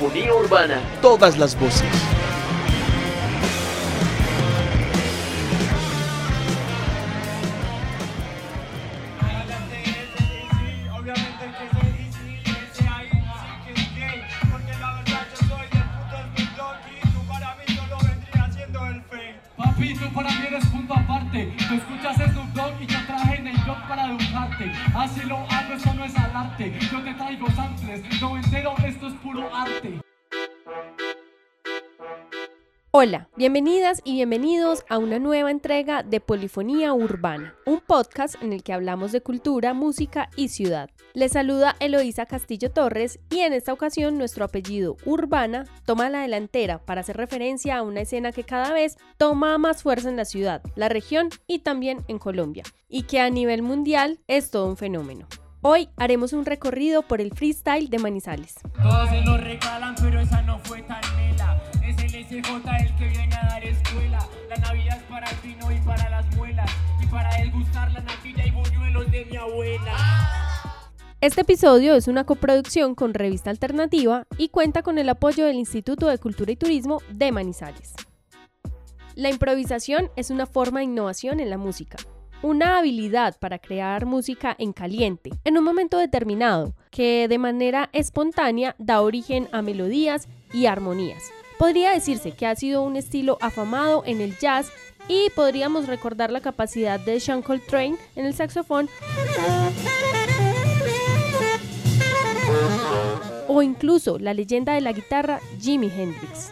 Polifonía Urbana. Todas las voces. Papi, tú para mí eres punto aparte. Tú escuchas Snoop Dogg y yo traje en el blog para educarte. Así lo hago, eso no es arte. Yo te traigo samples, no entero, esto es puro arte. Hola, bienvenidas y bienvenidos a una nueva entrega de Polifonía Urbana, un podcast en el que hablamos de cultura, música y ciudad. Les saluda Eloísa Castillo Torres y en esta ocasión nuestro apellido Urbana toma la delantera para hacer referencia a una escena que cada vez toma más fuerza en la ciudad, la región y también en Colombia, y que a nivel mundial es todo un fenómeno. Hoy haremos un recorrido por el freestyle de Manizales. Todos se lo regalan, pero esa no fue tan. Este episodio es una coproducción con Revista Alternativa y cuenta con el apoyo del Instituto de Cultura y Turismo de Manizales. La improvisación es una forma de innovación en la música, una habilidad para crear música en caliente, en un momento determinado, que de manera espontánea da origen a melodías y armonías. Podría decirse que ha sido un estilo afamado en el jazz y podríamos recordar la capacidad de Sean Coltrane en el saxofón o incluso la leyenda de la guitarra Jimi Hendrix.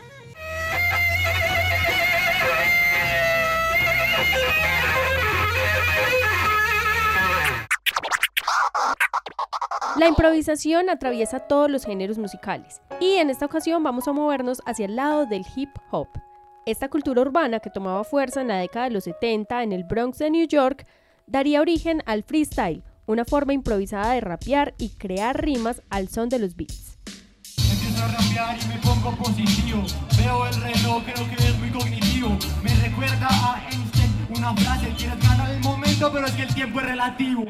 La improvisación atraviesa todos los géneros musicales y en esta ocasión vamos a movernos hacia el lado del hip hop. Esta cultura urbana que tomaba fuerza en la década de los 70 en el Bronx de New York daría origen al freestyle, una forma improvisada de rapear y crear rimas al son de los beats. Empiezo a rapear y me pongo positivo. Veo el reloj, creo que es muy cognitivo. Me recuerda a Einstein una frase: quieres ganar el momento, pero es que el tiempo es relativo.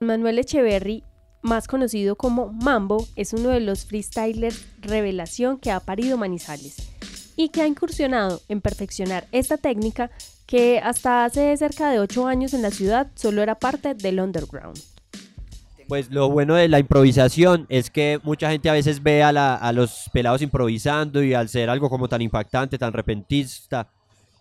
Manuel Echeverry, más conocido como Mambo, es uno de los freestylers revelación que ha parido Manizales y que ha incursionado en perfeccionar esta técnica que hasta hace cerca de 8 años en la ciudad solo era parte del underground. Pues lo bueno de la improvisación es que mucha gente a veces ve a, a los pelados improvisando y al ser algo como tan impactante, tan repentista,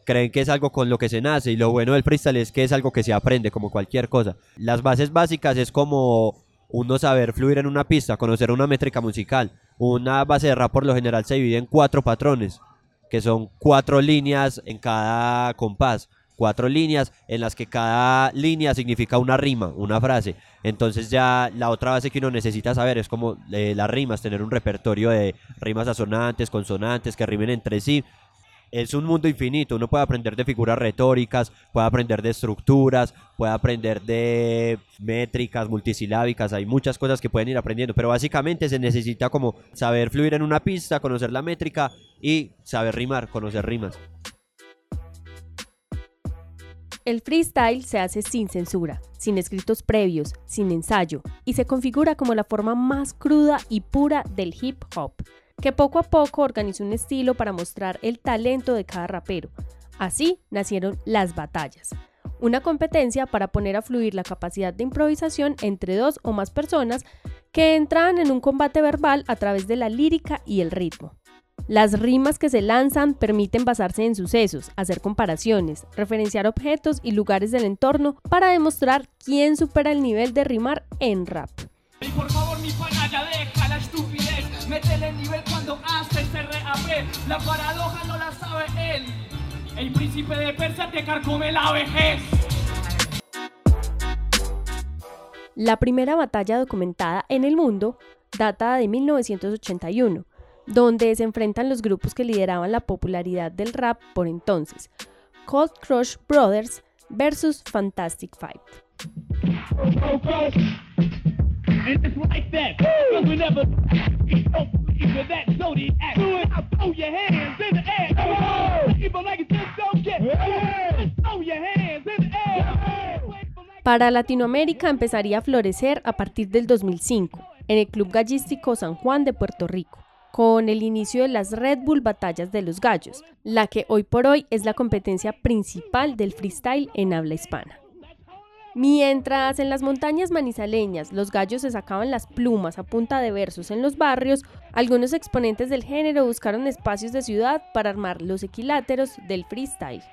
creen que es algo con lo que se nace y lo bueno del freestyle es que es algo que se aprende como cualquier cosa. Las bases básicas es como uno saber fluir en una pista, conocer una métrica musical. Una base de rap por lo general se divide en cuatro patrones, que son cuatro líneas en cada compás. Cuatro líneas en las que cada línea significa una rima, una frase. Entonces ya la otra base que uno necesita saber es como eh, las rimas, tener un repertorio de rimas asonantes, consonantes que rimen entre sí. Es un mundo infinito, uno puede aprender de figuras retóricas, puede aprender de estructuras, puede aprender de métricas multisilábicas, hay muchas cosas que pueden ir aprendiendo, pero básicamente se necesita como saber fluir en una pista, conocer la métrica y saber rimar, conocer rimas. El freestyle se hace sin censura, sin escritos previos, sin ensayo, y se configura como la forma más cruda y pura del hip hop, que poco a poco organizó un estilo para mostrar el talento de cada rapero. Así nacieron las batallas, una competencia para poner a fluir la capacidad de improvisación entre dos o más personas que entran en un combate verbal a través de la lírica y el ritmo. Las rimas que se lanzan permiten basarse en sucesos, hacer comparaciones, referenciar objetos y lugares del entorno para demostrar quién supera el nivel de rimar en rap. Y por favor, mi pana, ya deja la estupidez. Métele nivel cuando hace ese RAP. La paradoja no la sabe él. El príncipe de Persia te carcome la vejez. La primera batalla documentada en el mundo data de 1981, donde se enfrentan los grupos que lideraban la popularidad del rap por entonces, Cold Crush Brothers versus Fantastic Five. And it's like that. Cause we never don't believe in that zodiac. Do it. Now throw your hands in the air. People like it just don't get. Just throw your hands in the air. Para Latinoamérica empezaría a florecer a partir del 2005 en el Club Gallístico San Juan de Puerto Rico, con el inicio de las Red Bull Batallas de los Gallos, la que hoy por hoy es la competencia principal del freestyle en habla hispana. Mientras en las montañas manizaleñas los gallos se sacaban las plumas a punta de versos en los barrios, algunos exponentes del género buscaron espacios de ciudad para armar los equiláteros del freestyle.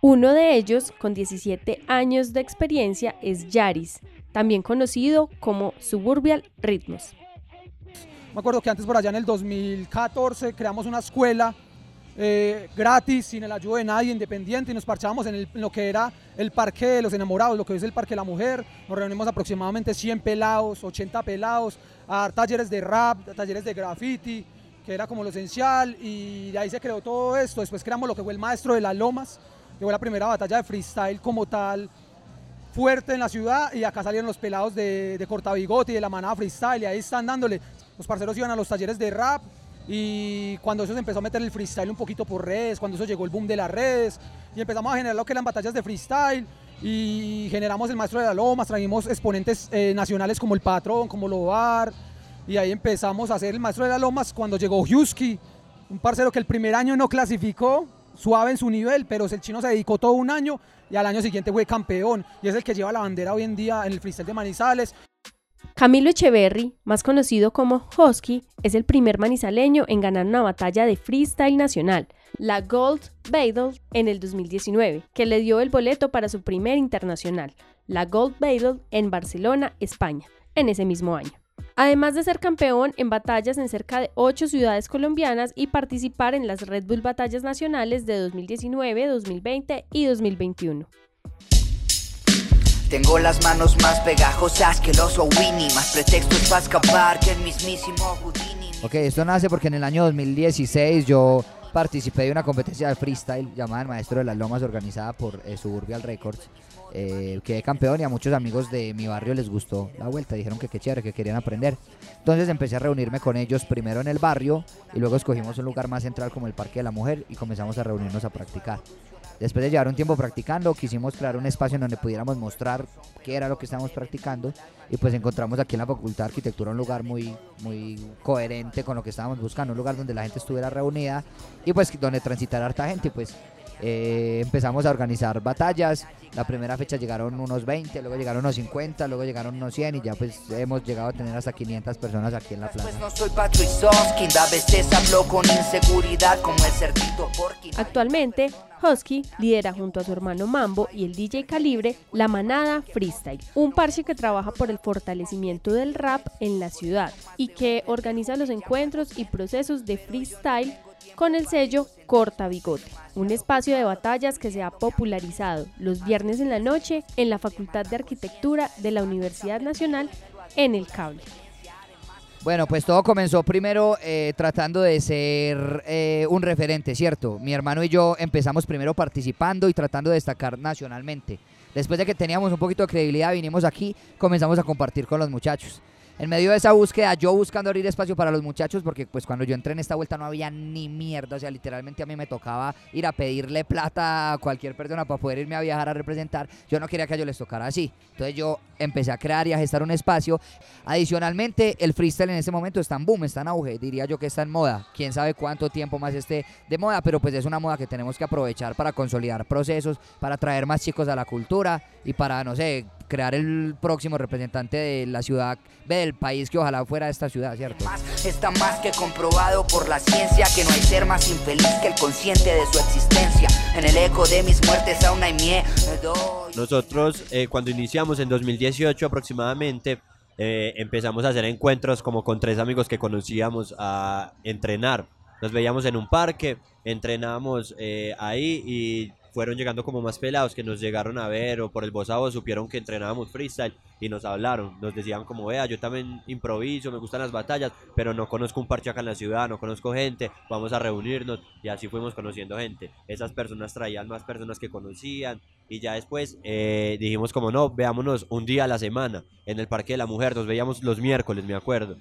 Uno de ellos, con 17 años de experiencia, es Yaris, también conocido como Suburbial Ritmos. Me acuerdo que antes por allá en el 2014 creamos una escuela eh, gratis, sin el ayuda de nadie, independiente, y nos parchábamos en, lo que era el Parque de los Enamorados, lo que es el Parque de la Mujer. Nos reunimos aproximadamente 100 pelados, 80 pelados, a dar talleres de rap, talleres de graffiti, que era como lo esencial, y de ahí se creó todo esto. Después creamos lo que fue el Maestro de las Lomas, que fue la primera batalla de freestyle como tal, fuerte en la ciudad, y acá salieron los pelados de, de y de la manada freestyle, y ahí están dándole. Los parceros iban a los talleres de rap, y cuando eso se empezó a meter el freestyle un poquito por redes, cuando eso llegó el boom de las redes, y empezamos a generar lo que eran batallas de freestyle, y generamos el Maestro de la Lomas, trajimos exponentes eh, nacionales como el Patrón, como Lobar, y ahí empezamos a hacer el Maestro de la Lomas cuando llegó Husky, un parcero que el primer año no clasificó, suave en su nivel, pero el chino se dedicó todo un año y al año siguiente fue campeón y es el que lleva la bandera hoy en día en el freestyle de Manizales. Camilo Echeverry, más conocido como Husky, es el primer manizaleño en ganar una batalla de freestyle nacional, la Gold Battle, en el 2019, que le dio el boleto para su primer internacional, la Gold Battle en Barcelona, España, en ese mismo año. Además de ser campeón en batallas en cerca de 8 ciudades colombianas y participar en las Red Bull Batallas Nacionales de 2019, 2020 y 2021. Tengo las manos más pegajosas que el oso Winnie, más pretextos para escapar que el mismísimo Houdini. Ok, esto nace porque en el año 2016 yo participé de una competencia de freestyle llamada El Maestro de las Lomas organizada por eh, Suburbial Records. Eh, quedé campeón y a muchos amigos de mi barrio les gustó la vuelta, dijeron que qué chévere, que querían aprender. Entonces empecé a reunirme con ellos primero en el barrio y luego escogimos un lugar más central como el Parque de la Mujer y comenzamos a reunirnos a practicar. Después de llevar un tiempo practicando, quisimos crear un espacio en donde pudiéramos mostrar qué era lo que estábamos practicando. Y pues encontramos aquí en la Facultad de Arquitectura un lugar muy, muy coherente con lo que estábamos buscando, un lugar donde la gente estuviera reunida y pues donde transitara harta gente, pues eh, empezamos a organizar batallas. La primera fecha llegaron unos 20, luego llegaron unos 50, luego llegaron unos 100 y ya pues hemos llegado a tener hasta 500 personas aquí en la plaza. Actualmente, Husky lidera junto a su hermano Mambo y el DJ Calibre la Manada Freestyle, un parche que trabaja por el fortalecimiento del rap en la ciudad y que organiza los encuentros y procesos de freestyle con el sello Corta Bigote, un espacio de batallas que se ha popularizado los viernes en la noche en la Facultad de Arquitectura de la Universidad Nacional en el cable. Bueno, pues todo comenzó primero eh, tratando de ser eh, un referente, ¿cierto? Mi hermano y yo empezamos primero participando y tratando de destacar nacionalmente. Después de que teníamos un poquito de credibilidad, vinimos aquí, comenzamos a compartir con los muchachos en medio de esa búsqueda, yo buscando abrir espacio para los muchachos, porque pues cuando yo entré en esta vuelta no había ni mierda, o sea, literalmente a mí me tocaba ir a pedirle plata a cualquier persona para poder irme a viajar a representar. Yo no quería que a ellos les tocara así. Entonces yo empecé a crear y a gestar un espacio. Adicionalmente, el freestyle en este momento está en boom, está en auge, diría yo que está en moda. Quién sabe cuánto tiempo más esté de moda, pero pues es una moda que tenemos que aprovechar para consolidar procesos, para traer más chicos a la cultura y para, no sé, crear el próximo representante de la ciudad, del país que ojalá fuera esta ciudad, ¿cierto? Está más que comprobado por la ciencia que no hay ser más infeliz que el consciente de su existencia. En el eco de mis muertes aún hay miedo. Nosotros eh, cuando iniciamos en 2018 aproximadamente eh, empezamos a hacer encuentros como con tres amigos que conocíamos a entrenar. Nos veíamos en un parque, entrenábamos eh, ahí y fueron llegando como más pelados que nos llegaron a ver o por el voz supieron que entrenábamos freestyle y nos hablaron, nos decían como vea, yo también improviso, me gustan las batallas, pero no conozco un parche acá en la ciudad, no conozco gente, vamos a reunirnos y así fuimos conociendo gente. Esas personas traían más personas que conocían y ya después eh, dijimos como no, veámonos un día a la semana en el Parque de la Mujer, nos veíamos los miércoles, me acuerdo.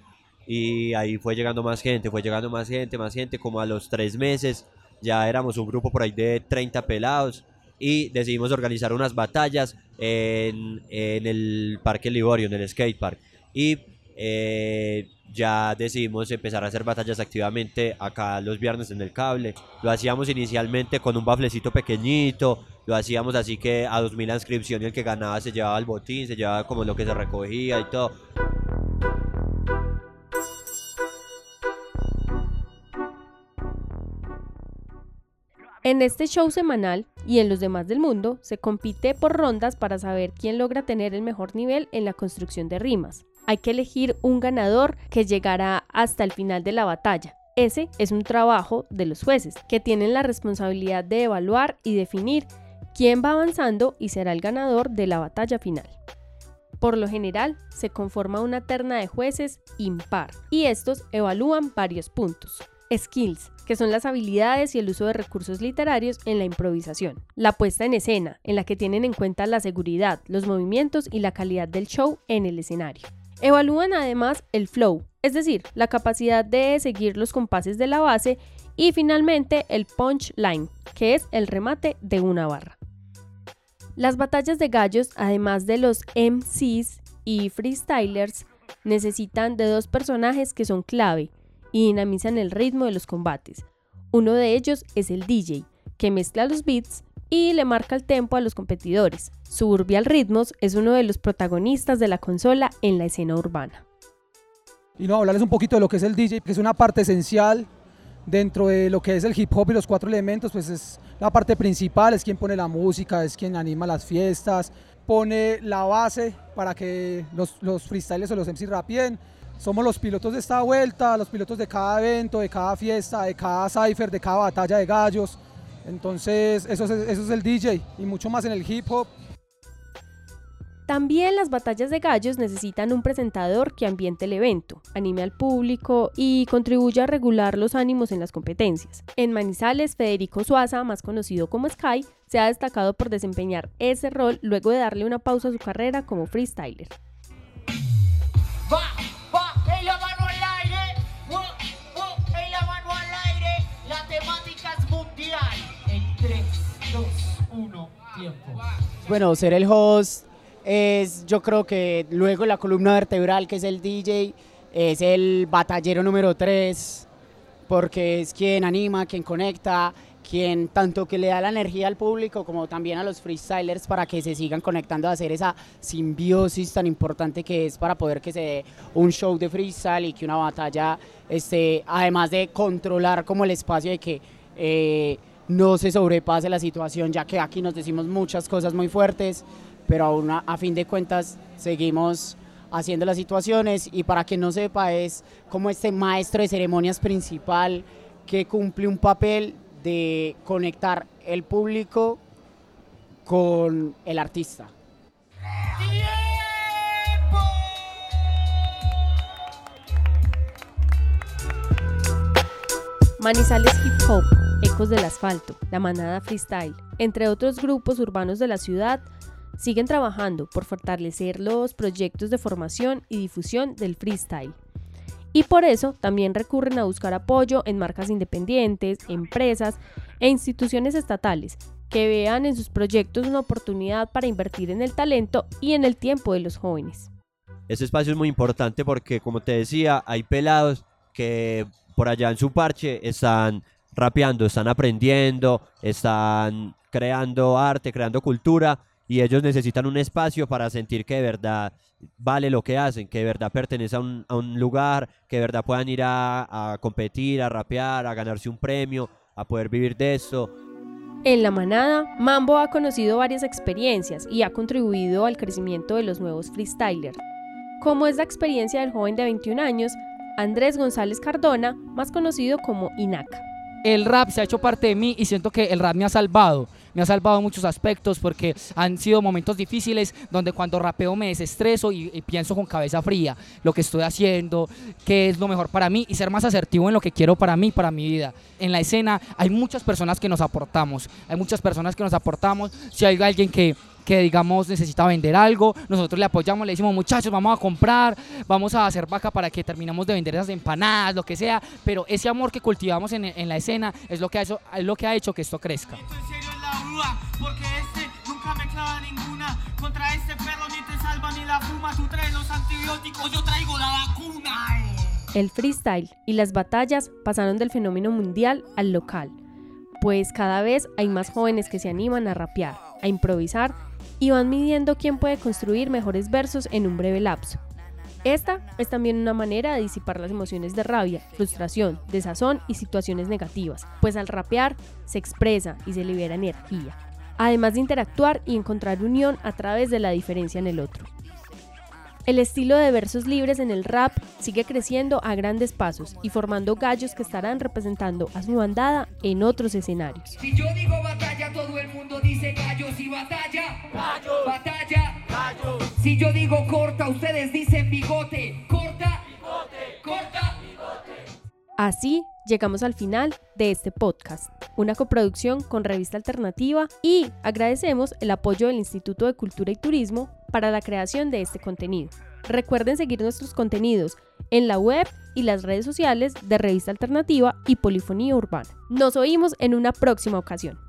Y ahí fue llegando más gente, fue llegando más gente, más gente, como a los tres meses ya éramos un grupo por ahí de 30 pelados y decidimos organizar unas batallas en, en el Parque Liborio, en el skate park. Y eh, ya decidimos empezar a hacer batallas activamente acá los viernes en el cable. Lo hacíamos inicialmente con un baflecito pequeñito, lo hacíamos así que a 2000 inscripción y el que ganaba se llevaba el botín, se llevaba como lo que se recogía y todo. En este show semanal y en los demás del mundo se compite por rondas para saber quién logra tener el mejor nivel en la construcción de rimas. Hay que elegir un ganador que llegará hasta el final de la batalla. Ese es un trabajo de los jueces, que tienen la responsabilidad de evaluar y definir quién va avanzando y será el ganador de la batalla final. Por lo general, se conforma una terna de jueces impar y estos evalúan varios puntos. Skills, que son las habilidades y el uso de recursos literarios en la improvisación. La puesta en escena, en la que tienen en cuenta la seguridad, los movimientos y la calidad del show en el escenario. Evalúan además el flow, es decir, la capacidad de seguir los compases de la base y finalmente el punchline, que es el remate de una barra. Las batallas de gallos, además de los MCs y freestylers, necesitan de dos personajes que son clave y dinamizan el ritmo de los combates. Uno de ellos es el DJ, que mezcla los beats y le marca el tempo a los competidores. Suburbial Ritmos es uno de los protagonistas de la consola en la escena urbana. Y no, hablarles un poquito de lo que es el DJ, que es una parte esencial dentro de lo que es el hip hop y los cuatro elementos, pues es la parte principal, es quien pone la música, es quien anima las fiestas, pone la base para que los, los freestyles o los MC rapien somos los pilotos de esta vuelta, los pilotos de cada evento, de cada fiesta, de cada cipher, de cada batalla de gallos. Entonces, eso es, eso es el DJ y mucho más en el hip hop. También las batallas de gallos necesitan un presentador que ambiente el evento, anime al público y contribuya a regular los ánimos en las competencias. En Manizales, Federico Suaza, más conocido como Sky, se ha destacado por desempeñar ese rol luego de darle una pausa a su carrera como freestyler. Bueno, ser el host es, yo creo que luego la columna vertebral, que es el DJ, es el batallero número 3, porque es quien anima, quien conecta, quien tanto que le da la energía al público como también a los freestylers para que se sigan conectando a hacer esa simbiosis tan importante que es para poder que se dé un show de freestyle y que una batalla, este, además de controlar como el espacio de que eh, no se sobrepase la situación, ya que aquí nos decimos muchas cosas muy fuertes, pero aún a, fin de cuentas seguimos haciendo las situaciones y para que no sepa es como este maestro de ceremonias principal que cumple un papel de conectar el público con el artista. Manizales Hip Hop, Del Asfalto, La Manada Freestyle, entre otros grupos urbanos de la ciudad, siguen trabajando por fortalecer los proyectos de formación y difusión del freestyle. Y por eso también recurren a buscar apoyo en marcas independientes, empresas e instituciones estatales que vean en sus proyectos una oportunidad para invertir en el talento y en el tiempo de los jóvenes. Ese espacio es muy importante porque, como te decía, hay pelados que por allá en su parche están rapeando, están aprendiendo, están creando arte, creando cultura y ellos necesitan un espacio para sentir que de verdad vale lo que hacen, que de verdad pertenece a un, lugar, que de verdad puedan ir a, a competir, a rapear, a ganarse un premio, a poder vivir de eso. En la manada, Mambo ha conocido varias experiencias y ha contribuido al crecimiento de los nuevos freestylers. Como es la experiencia del joven de 21 años, Andrés González Cardona, más conocido como Inaka. El rap se ha hecho parte de mí y siento que el rap me ha salvado. Me ha salvado muchos aspectos porque han sido momentos difíciles donde cuando rapeo me desestreso y, pienso con cabeza fría lo que estoy haciendo, qué es lo mejor para mí y ser más asertivo en lo que quiero para mí, para mi vida. En la escena hay muchas personas que nos aportamos, hay muchas personas que nos aportamos. Si hay alguien que que digamos necesita vender algo, nosotros le apoyamos, le decimos muchachos, vamos a comprar, vamos a hacer vaca para que terminemos de vender esas empanadas, lo que sea, pero ese amor que cultivamos en, en la escena es lo, que ha hecho, es lo que ha hecho que esto crezca. Este. El freestyle y las batallas pasaron del fenómeno mundial al local, pues cada vez hay más jóvenes que se animan a rapear, a improvisar y van midiendo quién puede construir mejores versos en un breve lapso. Esta es también una manera de disipar las emociones de rabia, frustración, desazón y situaciones negativas, pues al rapear se expresa y se libera energía, además de interactuar y encontrar unión a través de la diferencia en el otro. El estilo de versos libres en el rap sigue creciendo a grandes pasos y formando gallos que estarán representando a su bandada en otros escenarios. Si yo digo batalla, todo el mundo dice gallos y batalla. Gallos. Batalla. Si yo digo corta, ustedes dicen bigote. Corta. Bigote. Corta. Así llegamos al final de este podcast, una coproducción con Revista Alternativa y agradecemos el apoyo del Instituto de Cultura y Turismo para la creación de este contenido. Recuerden seguir nuestros contenidos en la web y las redes sociales de Revista Alternativa y Polifonía Urbana. Nos oímos en una próxima ocasión.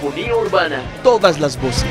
Polifonía Urbana. Todas las voces.